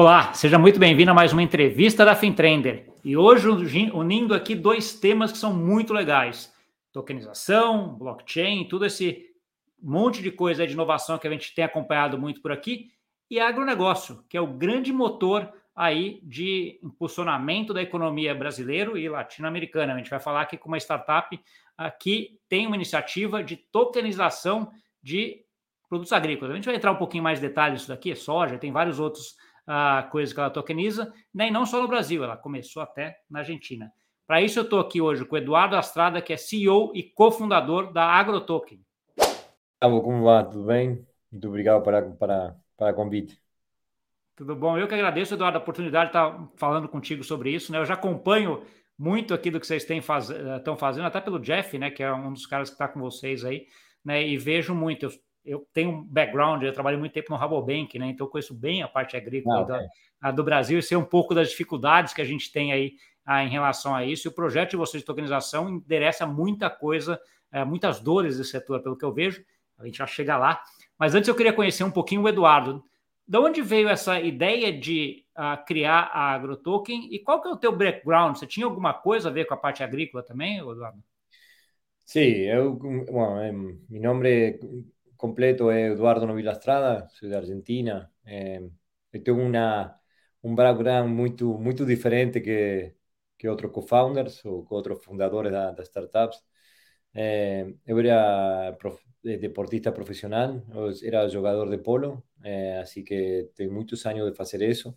Olá, seja muito bem-vindo a mais uma entrevista da FinTrender. E hoje unindo aqui dois temas que são muito legais: tokenização, blockchain, tudo esse monte de coisa de inovação que a gente tem acompanhado muito por aqui, e agronegócio, que é o grande motor aí de impulsionamento da economia brasileira e latino-americana. A gente vai falar aqui com uma startup que tem uma iniciativa de tokenização de produtos agrícolas. A gente vai entrar um pouquinho mais em detalhes disso daqui, soja, tem vários outros uh, coisas que ela tokeniza, né? e não só no Brasil, ela começou até na Argentina. Para isso, eu estou aqui hoje com o Eduardo Astrada, que é CEO e cofundador da AgroToken. Gustavo, como vai? Tudo bem? Muito obrigado para, para, para o convite. Tudo bom? Eu que agradeço, Eduardo, a oportunidade de estar falando contigo sobre isso. Né? Eu já acompanho muito aqui do que vocês têm faz... estão fazendo, até pelo Jeff, né, que é um dos caras que está com vocês aí, né, e vejo muito. Eu, eu tenho um background, eu trabalho muito tempo no Rabobank, né, então eu conheço bem a parte agrícola ah, do Brasil e sei um pouco das dificuldades que a gente tem aí ah, em relação a isso. E o projeto de vocês de tokenização endereça muita coisa, eh, muitas dores do setor, pelo que eu vejo. A gente já chega lá. Mas antes eu queria conhecer um pouquinho o Eduardo. De onde veio essa ideia de uh, criar a AgroToken e qual que é o teu background? Você tinha alguma coisa a ver com a parte agrícola também, Eduardo? Sí, eu, bueno, mi nombre completo es Eduardo Novila Estrada, soy de Argentina. Eh, tengo una, un background muy, muy diferente que, que otros co-founders o otros fundadores de, de startups. Eh, eu era prof, deportista profesional, era jugador de polo, eh, que tengo muchos años de hacer eso.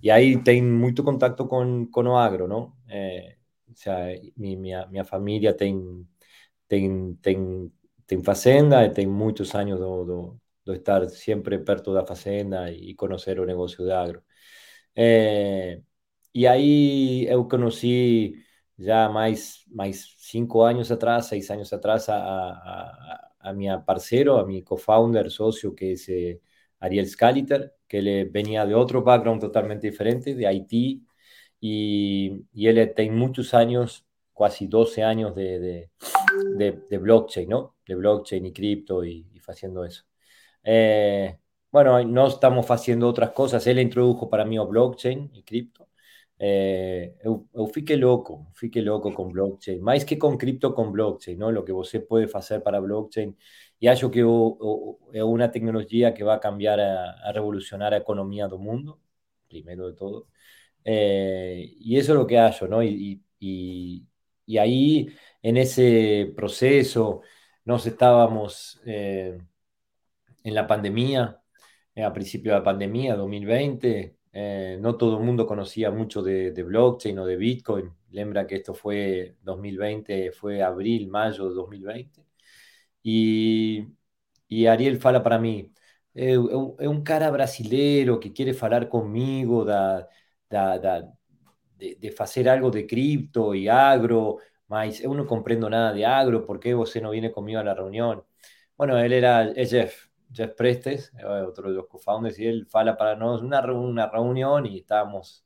Y ahí tengo mucho contacto con, con o agro, ¿no? Eh, o sea, mi, mi, mi familia tiene ten, ten fazenda e tem muchos años de, de, estar siempre perto de la fazenda y conocer o negocio de agro. Eh, y ahí eu conocí ya más, más cinco años atrás, seis años atrás, a, a, a mi parcero, a mi co-founder, socio, que es eh, Ariel Scaliter, que le venía de otro background totalmente diferente, de Haití, y, y él tiene muchos años, casi 12 años de, de, de, blockchain, ¿no? De blockchain y cripto y, y haciendo eso. Eh, bueno, no estamos haciendo otras cosas. Él introdujo para mí blockchain y cripto. Eh, eu, eu fiquei louco, fiquei blockchain, mais que com cripto, com blockchain, não? O que você pode fazer para blockchain. E acho que o, o, é uma tecnologia que vai cambiar, a, a, revolucionar a economia do mundo, primeiro de todo. Eh, e isso é o que acho, não? E, e, e aí, nesse processo, nós estávamos eh, na pandemia, a princípio da pandemia, 2020, Eh, no todo el mundo conocía mucho de, blockchain o de Bitcoin. Lembra que esto fue 2020, fue abril, mayo de 2020. Y, y Ariel fala para mí, es un cara brasilero que quiere hablar conmigo de, de, hacer algo de cripto y agro, mas yo no comprendo nada de agro, ¿por qué vos no viene conmigo a la reunión? Bueno, él era Jeff, Jeff Prestes, eh, otro de los co-founders, y él fala para nosotros una, una reunión y estábamos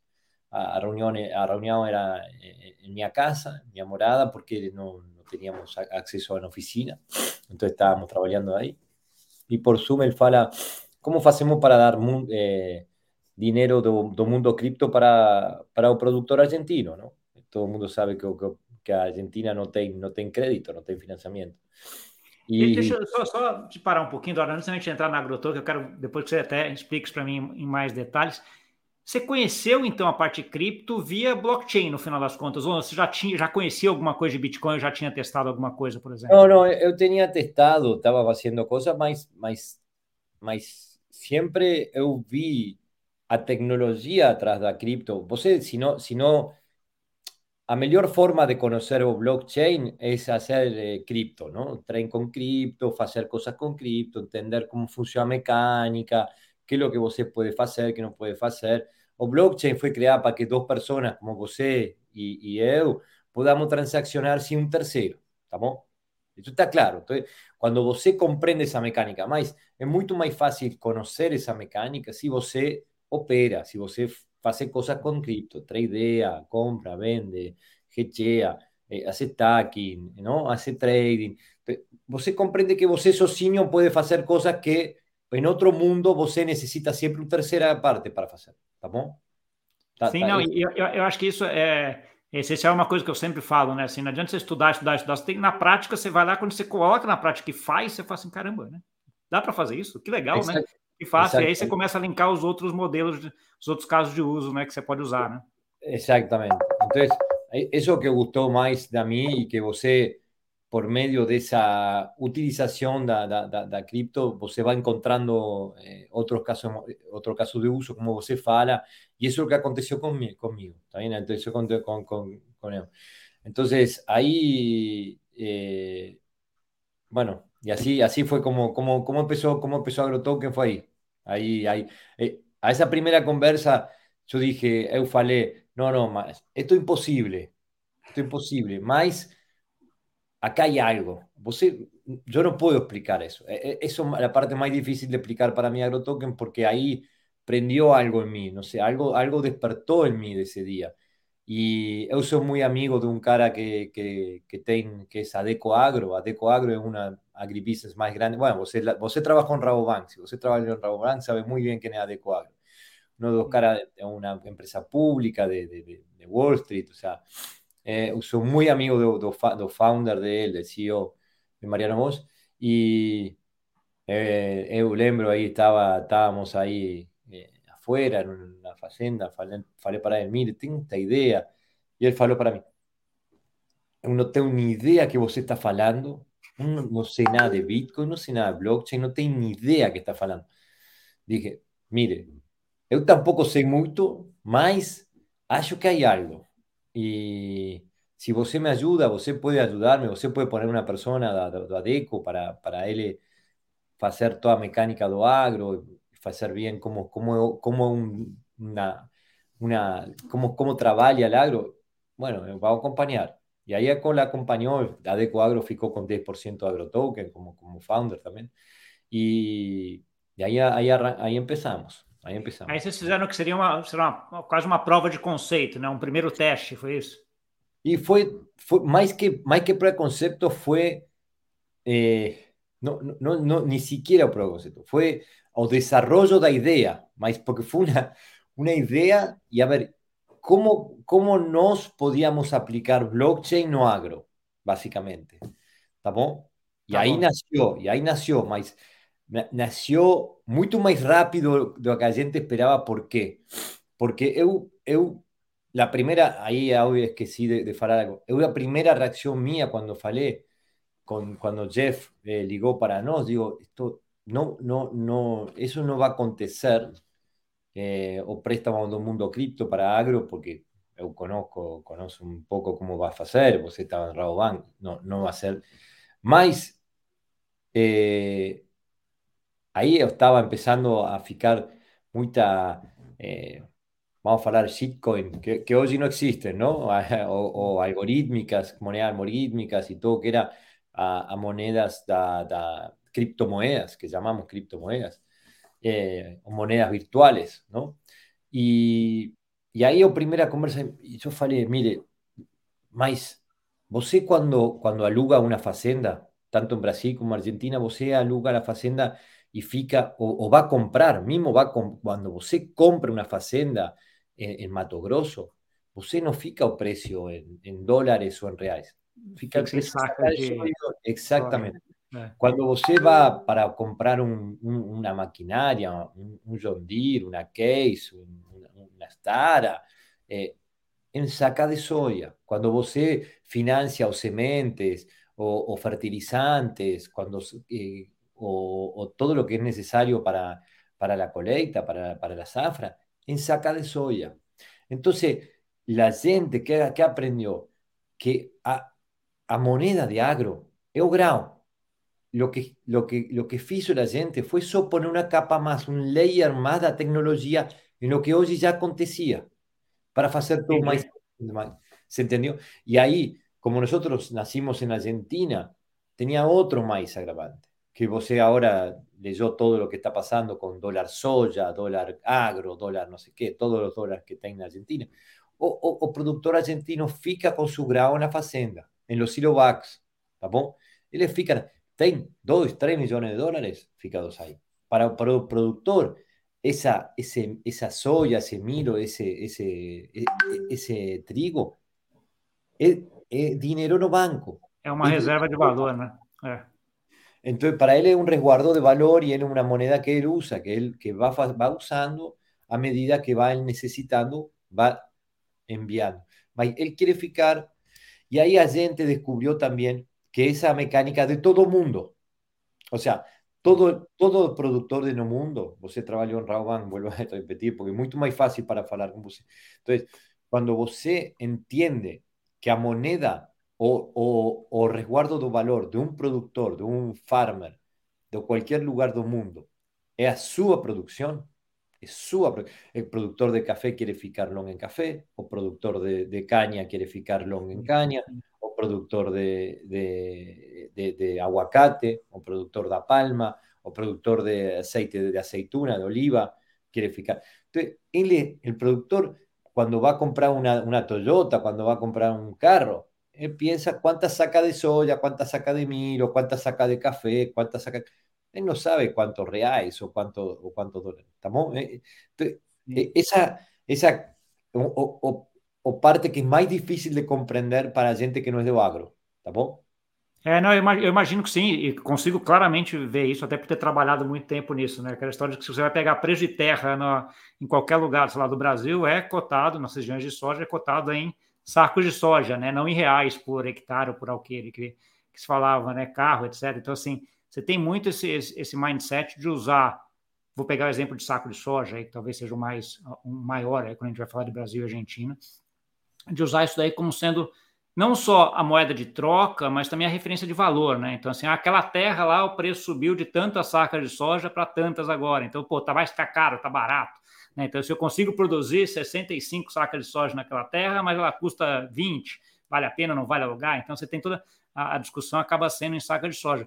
a, reunión, a reunión era eh, en, mi casa, en mi morada, porque no, no, teníamos acceso a una oficina, entonces estábamos trabajando ahí. Y por Zoom él fala, ¿cómo hacemos para dar eh, dinero do, mundo cripto para, para el productor argentino? ¿no? Todo el mundo sabe que, que, que Argentina no tiene no tem crédito, no tiene financiamiento. E... Deixa eu só, só te parar um pouquinho, Dora, antes da gente entrar na AgroToken, eu quero depois que você até explique isso para mim em mais detalhes. Você conheceu então a parte cripto via blockchain no final das contas? Ou você já tinha, já conhecia alguma coisa de Bitcoin, já tinha testado alguma coisa, por exemplo? Não, não, eu tinha testado, estava fazendo coisas, mas, mas, mas sempre eu vi a tecnologia atrás da cripto. Você, se não, se não la mejor forma de conocer o blockchain es hacer eh, cripto, ¿no? Traen con cripto, hacer cosas con cripto, entender cómo funciona mecánica, qué es lo que usted puede hacer, qué no puede hacer. O blockchain fue creada para que dos personas como usted y, y eu podamos transaccionar sin un tercero, ¿estamos? Eso está claro. Entonces, cuando usted comprende esa mecánica, más, es mucho más fácil conocer esa mecánica si usted opera, si usted hace cosas con cripto, tradea, compra, vende, hedgea, eh, hace stacking, ¿no? hace trading. Você comprende que você puede puede hacer cosas que en otro mundo você necesita siempre una tercera parte para hacer. tá bom? Tá, Sim, tá, não, eu, eu, acho que isso é, esse é uma coisa que eu sempre falo, né? Assim, não adianta você estudar, estudar, estudar. Você tem, na prática, você vai lá, quando você coloca na prática e faz, você fala assim, caramba, né? Dá para fazer isso? Que legal, Exato. né? Que fácil. E aí você começa a linkar os outros modelos, os outros casos de uso, né? Que você pode usar, né? Exatamente. Então, isso que gostou mais da mim e que você por medio de esa utilización de da, cripto, você va encontrando eh, otros casos otro caso de uso, como você fala, y eso es lo que aconteció conmigo, conmigo ¿está bien? Entonces, con, con, con, él. Entonces, ahí, eh, bueno, y así, así fue como, como, como empezó, como empezó AgroToken, fue ahí. Ahí, ahí. Eh, a esa primera conversa, yo dije, eu falei, no, no, más, esto es imposible, esto es imposible, más acá hay algo. yo no puedo explicar eso. E, e, eso es la parte más difícil de explicar para mí AgroToken porque ahí prendió algo en mí, no sé, algo, algo despertó en mí de ese día. Y yo soy muy amigo de un cara que, que, que, que es Adeco Agro. Adeco Agro es una agribusiness más grande. Bueno, usted trabajó en Rabobank. Si usted trabaja en Rabobank, sabe muy bien quién es Adeco Agro. Uno de los caras de una empresa pública de, de, de Wall Street. O sea, eh, soy muy amigo del founder de él, del CEO de Mariano Moss, y eh, eu lembro ahí, estaba, estábamos ahí eh, afuera, fazenda, falei, para él, mire, tengo esta idea, y él falou para mí, no tengo ni idea que vos está falando, no, sé nada de Bitcoin, no sé nada de blockchain, no tengo ni idea que está falando. Dije, mire, yo tampoco sé mucho, mas acho que hay algo. Y si você me ayuda, você puede ayudarme, você puede poner una persona de ADECO para, para él hacer toda mecánica do agro, hacer bien cómo, cómo, cómo una, una, cómo, cómo trabaja el agro. Bueno, va a acompañar. Y ahí la acompañó, ADECO Agro ficó con 10% de AgroToken como, como founder también. Y, y ahí, ahí, ahí empezamos. Aí empezamos. Aí vocês fizeram que seria uma, seria uma, quase uma prova de conceito, né? Um primeiro teste, foi isso? E foi, foi mais que mais que preconceito foi eh, não, não, não, nem sequer o preconceito, foi o desenvolvimento da ideia, mas porque foi uma, uma ideia e a ver como como nós podíamos aplicar blockchain no agro, basicamente, tá bom? E tá aí bom. nasceu, e aí nasceu, mas nació mucho más rápido de lo que la gente esperaba. ¿Por qué? Porque eu, eu la primera, ahí obvio es que sí de, de falar algo, eu la primera reacción mía cuando falé, con, cuando Jeff eh, ligó para nos, digo, esto no, no, no, eso no va a acontecer, eh, o préstamo un mundo cripto para agro, porque eu conozco, conozco un poco cómo va a hacer, vos estaba en Rabobank, no, no va a ser. más eh, ahí estaba empezando a ficar mucha, eh, vamos a hablar shitcoin, que, que hoy no existen, ¿no? O, algorítmicas, monedas algorítmicas y todo, que era a, monedas, da, criptomonedas, que llamamos criptomonedas, eh, o monedas virtuales, ¿no? Y, y ahí o primera conversa, y yo falei, mire, mais, ¿vos cuando, cuando aluga una facenda, tanto en Brasil como en Argentina, vos aluga la facenda y fica, o, va a comprar, mismo va cuando usted compra una facenda en, Mato Grosso, usted no fica o precio en, dólares o en reales. Fica el precio exactamente. Cuando usted va para comprar una maquinaria, un, John Deere, una Case, una Stara, eh, en saca de soya. Cuando usted financia o sementes o, fertilizantes, cuando eh, o, todo lo que es necesario para, para la colecta, para, para la zafra, en saca de soya. Entonces, la gente que, que aprendió que a, a moneda de agro es grau, lo que, lo, que, lo que hizo la gente fue solo poner una capa más, un layer más de tecnología en lo que hoy ya acontecía, para hacer todo más. ¿Se entendió? Y ahí, como nosotros nacimos en Argentina, tenía otro maíz agravante que usted ahora leyó todo lo que está pasando con dólar soya, dólar agro, dólar no sé qué, todos los dólares que está en Argentina. O, o, productor argentino fica con su grado en la fazenda, en los silovacs, ¿está bom? Eles fican, tienen 2, 3 millones de dólares ficados ahí. Para, para el productor esa, ese, esa soya, ese milo, ese, ese, e, e, ese trigo, es, es dinero no banco. Es una reserva de valor, ¿no? Entonces, para él es un resguardo de valor y es una moneda que él usa, que él que va, va usando a medida que va él necesitando, va enviando. Él quiere ficar, y ahí gente descubrió también que esa mecánica de todo mundo, o sea, todo, todo productor de no mundo, você trabalhou en Rauban, vuelvo a repetir, porque es mucho más fácil para hablar con você. Entonces, cuando você entiende que a moneda o, o, o resguardo do valor de un productor, de un farmer, de cualquier lugar del mundo, es a su producción, es su el productor de café quiere ficarlo en café, o productor de, de caña quiere ficarlo en caña, productor de, de, de, aguacate, o productor de palma, o productor de aceite de aceituna, de oliva, quiere ficar. Entonces, él, el productor, cuando va a comprar una, una Toyota, cuando va a comprar un carro, él piensa cuántas saca de soya, cuántas saca de milo, cuántas saca de café, cuántas saca... Él no sabe cuántos reales o cuántos o cuántos dólares. ¿Estamos? Eh, entonces, eh, esa, esa o, o parte que é mais difícil de compreender para a gente que não é do agro, tá bom? É, não, eu imagino que sim, e consigo claramente ver isso, até por ter trabalhado muito tempo nisso, né? Aquela história de que se você vai pegar preço de terra em qualquer lugar, sei lá, do Brasil, é cotado, nas regiões de soja, é cotado em sacos de soja, né? Não em reais por hectare ou por alqueire, que, que se falava, né? Carro, etc. Então, assim, você tem muito esse, esse mindset de usar, vou pegar o exemplo de saco de soja, que talvez seja o mais, um maior, aí, quando a gente vai falar de Brasil e Argentina, de usar isso daí como sendo não só a moeda de troca, mas também a referência de valor, né? Então, assim, aquela terra lá, o preço subiu de tantas sacas de soja para tantas agora. Então, pô, tá, vai ficar caro, tá barato. Né? Então, se eu consigo produzir 65 sacas de soja naquela terra, mas ela custa 20, vale a pena, não vale alugar? Então, você tem toda a, a discussão acaba sendo em saca de soja.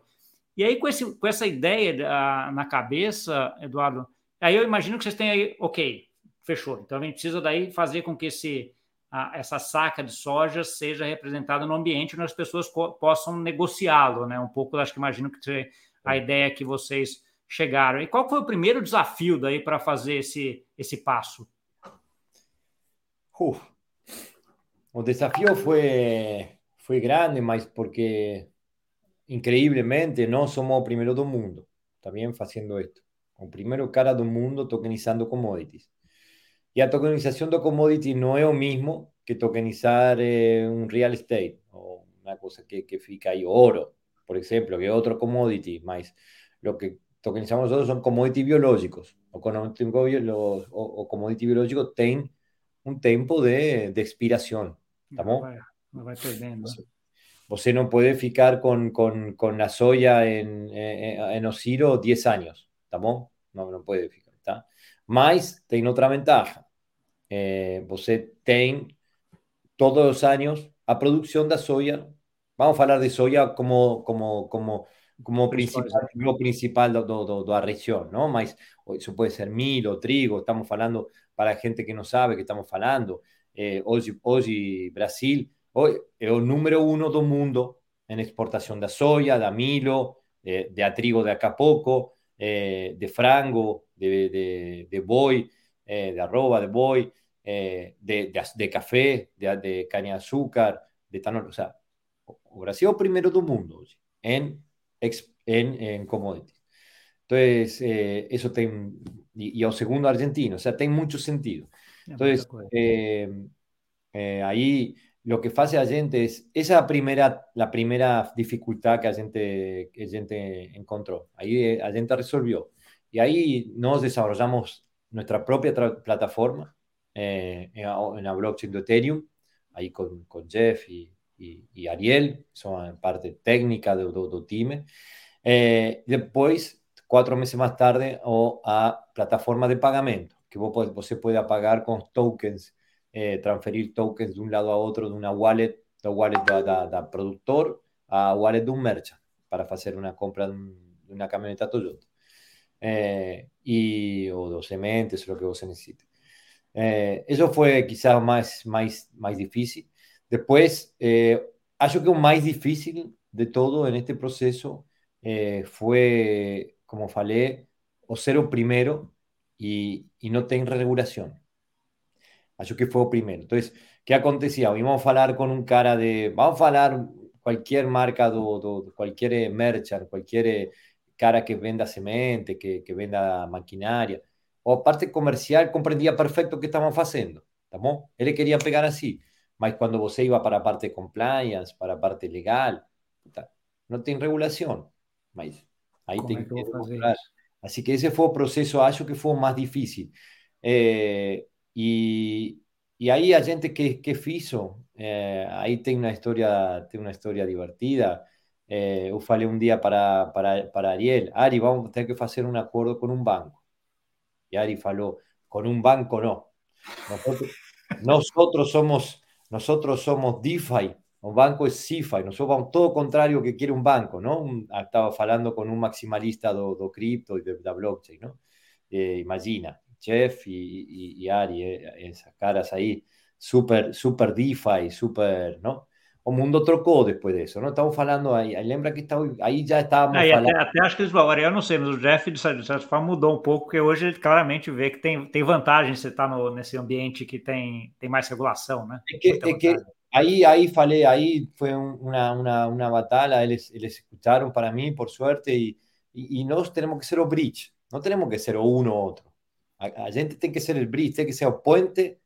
E aí, com, esse, com essa ideia a, na cabeça, Eduardo, aí eu imagino que vocês têm aí, ok, fechou. Então, a gente precisa daí fazer com que esse a, essa saca de soja seja representada no ambiente onde as pessoas possam negociá-lo, né? Um pouco, acho que imagino que a ideia que vocês chegaram. E qual foi o primeiro desafio daí para fazer esse, esse passo? Uh, o desafio foi, foi grande, mas porque, increíblemente, nós somos o primeiro do mundo, também fazendo isso. O primeiro cara do mundo tokenizando commodities. Y a tokenización de commodity no es lo mismo que tokenizar eh, un real estate o una cosa que, que fica ahí, oro, por ejemplo, que es otro commodity, más lo que tokenizamos nosotros son commodity biológicos, o, o, o commodity biológico tienen un tiempo de, de expiración. ¿Estamos? No va, no Você no puede ficar con, con, con la soya en, en, en Osiro 10 años. ¿Estamos? No, no puede ficar. ¿está? Mas tiene otra ventaja eh, você tem todos os anos a produção da soja. Vamos falar de soja como como como como principal, lo principal do, do, do, da região, não? Mas isso pode ser milho, trigo. Estamos falando para gente que não sabe que estamos falando. Eh, hoje, hoje Brasil hoje é o número um do mundo em exportação da soja, da milho, de, de trigo de acapoco, eh, de frango, de, de, de boi. Eh, de arroba, de boy, eh, de, de, café, de, de, caña de azúcar, de etanol. O sea, Brasil el primero del mundo en, en, en commodities. Entonces, eh, eso tiene, y, el segundo argentino, o sea, tiene mucho sentido. Entonces, ahí lo que hace a gente es, esa primera, la primera dificultad que a gente, que a gente encontró, ahí a gente resolvió. Y ahí nos desarrollamos nuestra propia plataforma eh, en, la blockchain de Ethereum, ahí con, con Jeff y, y, Ariel, son parte técnica de do, time. Eh, después, cuatro meses más tarde, o a plataforma de pagamento, que você puede pagar con tokens, eh, transferir tokens de un lado a otro de una wallet, de wallet de productor a wallet de un merchant para hacer una compra de, una camioneta Toyota. Eh, y, o dos sementes, lo que vos necesite. Eh, eso fue quizás más, más, más difícil. Después, eh, acho que lo más difícil de todo en este proceso eh, fue, como falei, o ser o primero y, y no tiene regulación. Acho que fue el primero. Entonces, ¿qué acontecía? Vamos a hablar con un cara de, vamos a hablar cualquier marca, do, do, cualquier merchant, cualquier cara que venda semente, que, que venda maquinaria, o parte comercial comprendía perfecto o que estaban haciendo. ¿estamos? Él quería pegar así. Mas cuando você iba para a parte de compliance, para a parte legal, no tiene regulación. Mas ahí tem que demostrar. Así que ese fue el proceso, acho que fue más difícil. Eh, y, y ahí a gente que, que hizo, ahí tiene una historia, tiene una historia divertida. Eh, eu falei un día para, para, para Ariel, Ari, vamos a tener que hacer un acuerdo con un banco. Y Ari falou, con un banco no. Nosotros, somos nosotros somos DeFi, un banco es CeFi, nosotros vamos todo contrario que quiere un banco, ¿no? Ah, estaba hablando con un maximalista do, do cripto y de la blockchain, ¿no? Eh, imagina, Jeff y, y, Ari, eh, esas caras ahí, super, super DeFi, super, ¿no? O mundo trocou depois disso. Não estamos falando aí, lembra que tá, aí já estávamos é, falando. Até, até, acho que eles falaram, eu não sei, mas o Jeff de certa forma mudou um pouco, porque hoje ele claramente vê que tem, tem vantagem você estar tá nesse ambiente que tem, tem mais regulação, né? É que, é que aí, aí falei, aí foi uma, uma, uma batalha, eles, eles escutaram para mim, por sorte, e, e, e nós temos que ser o bridge, não temos que ser o um ou outro. A, a, gente tem que ser o bridge, tem que ser o puente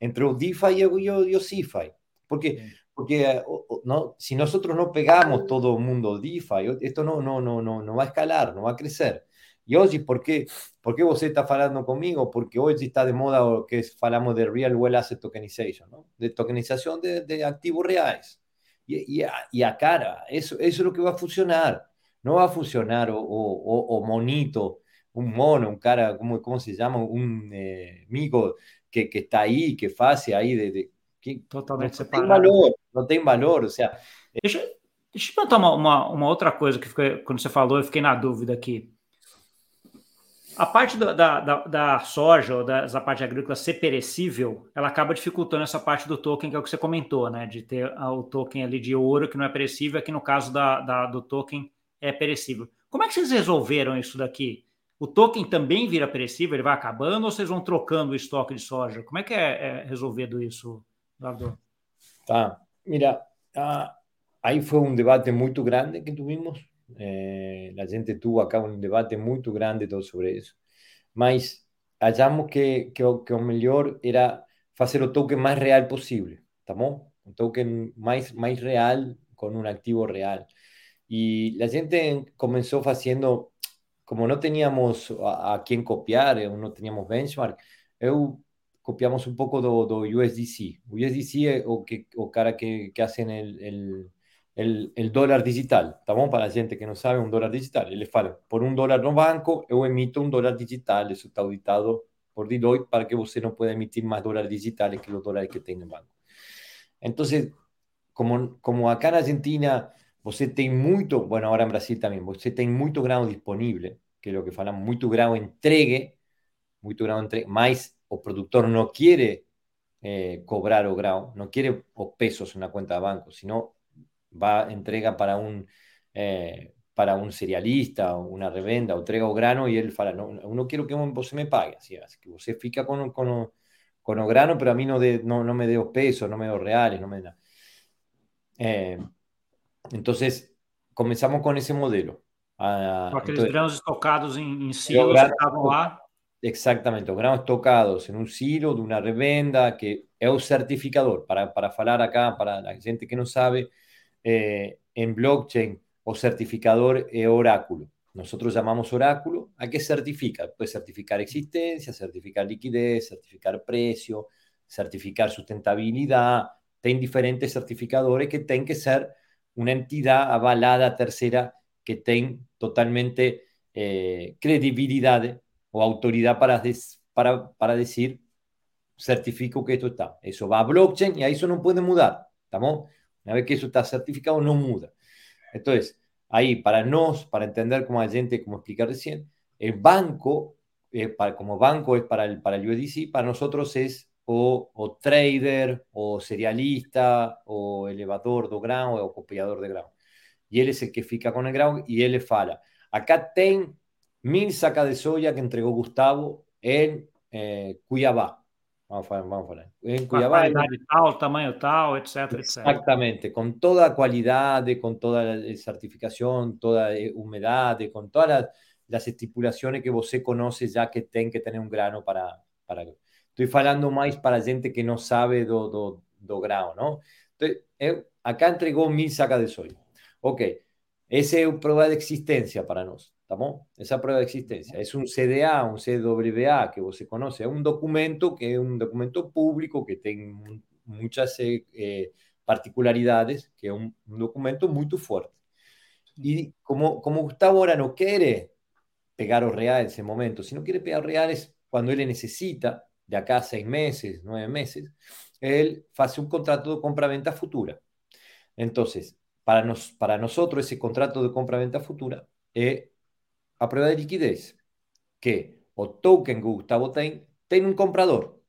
entre o DeFi e o, e o, e o CeFi. Porque porque eh, no, si nosotros no pegamos todo el mundo DeFi, esto no, no, no, no, no va a escalar, no va a crecer. Y hoy, ¿por qué, ¿por qué vos estás hablando conmigo? Porque hoy está de moda lo que hablamos de Real Well Asset Tokenization, ¿no? de tokenización de, de activos reales. Y, y, a, y, a, cara, eso, eso es lo que va a funcionar. No va a funcionar o, o, o monito, un mono, un cara, ¿cómo, cómo se llama? Un eh, que, que, está ahí, que hace ahí de, de que Totalmente não separado. tem valor, não tem valor. Ou seja, deixa, deixa eu perguntar uma, uma, uma, outra coisa que fiquei, quando você falou, eu fiquei na dúvida aqui. A parte da, da, da, da soja ou dessa parte agrícola ser perecível, ela acaba dificultando essa parte do token, que é o que você comentou, né? De ter o token ali de ouro que não é perecível, aqui no caso da, da, do token é perecível. Como é que vocês resolveram isso daqui? O token também vira perecível, ele vai acabando, ou vocês vão trocando o estoque de soja? Como é que é, é resolvido isso, Tá. Mira, ah, aí foi um debate muito grande que tuvimos. Eh, gente tuvo acá um debate muito grande todo sobre isso. Mas achamos que, que, que o melhor era fazer o token mais real possível, tá bom? Um token mais, mais real, com um ativo real. E a gente começou fazendo, como não tínhamos a, a quem copiar, não tínhamos benchmark, copiamos un poco do, do USDC. USDC es o, que, o cara que, que hacen el, el, el, el, dólar digital. Estamos para la gente que no sabe un dólar digital. Eles falam, por un dólar no banco, eu emito un dólar digital. Eso está auditado por Deloitte para que você no pueda emitir más dólares digitales que los dólares que tem en banco. Entonces, como, como acá en Argentina você tem muito, bueno, ahora en Brasil también, você tem muito grano disponible, que es lo que falamos, muito grano entregue, muito grano entregue, mais o productor no quiere eh, cobrar o grado, no quiere o pesos en una cuenta de banco, sino va, entrega para un, eh, para un cerealista, una revenda, o entrega o grano y él fala, no, no quiero que vos me pague, así, así que usted fica con, con, con o grano, pero a mí no, de, no, no me dé pesos, no me dé reales, no me da. Eh, entonces, comenzamos con ese modelo. Ah, Aqueles entonces, granos estocados em, em silos estavam lá. Exactamente, los granos tocados en un silo de una revenda que es un certificador. Para, para hablar acá, para la gente que no sabe, eh, en blockchain o certificador es oráculo. Nosotros llamamos oráculo a qué certifica. Puede certificar existencia, certificar liquidez, certificar precio, certificar sustentabilidad. Tienen diferentes certificadores que tienen que ser una entidad avalada tercera que tenga totalmente eh, credibilidad o autoridad para, para, para decir, certifico que esto está. Eso va a blockchain y ahí eso no puede mudar. ¿Estamos? Una vez que eso está certificado, no muda. Entonces, ahí, para nos, para entender como a gente, como expliqué recién, el banco, eh, para, como banco es para el, para el USDC, para nosotros es o, o trader, o serialista, o elevador de grano, o copiador de grano. Y él es el que fica con el grano y él le fala. Acá ten mil sacas de soya que entregó Gustavo en eh, Cuiabá. Vamos a, vamos a falar. En Cuiabá. Qualidade tal, tamanho tal, etc, Exactamente, con toda cualidad, con toda la certificación, toda humedad, con todas las, las estipulaciones que você conoce ya que tienen que tener un grano para... para... Estoy hablando más para gente que no sabe do, do, do grano, ¿no? Entonces, acá entregó mil sacas de soya. Ok, esa es prueba de existencia para nosotros. ¿Estamos? Esa prueba de existencia. Es un CDA, un CWA que vos se conoce. Es un documento que es un documento público que tiene muchas eh, eh, particularidades, que es un, documento muy fuerte. Y como, como Gustavo ahora no quiere pegar o real en ese momento, si no quiere pegar reales cuando él necesita, de acá a seis meses, nueve meses, él hace un contrato de compra-venta futura. Entonces, para, nos, para nosotros ese contrato de compra-venta futura es a prueba de liquidez que o token que Gustavo tiene tiene un comprador.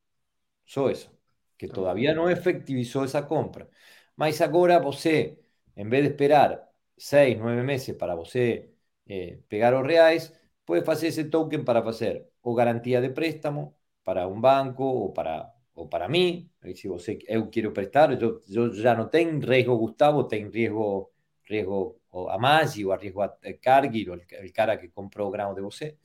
Só eso. Que todavía no efectivizó esa compra. Mas agora você, en vez de esperar seis, nueve meses para você eh, pegar los reales, puede hacer ese token para hacer o garantía de préstamo para un banco o para, o para mí. Si você, eu quiero prestar, yo, yo ya no tengo riesgo Gustavo, tengo riesgo, riesgo o a Maggi o a riesgo a Cargill o el, cara que compró grano de você.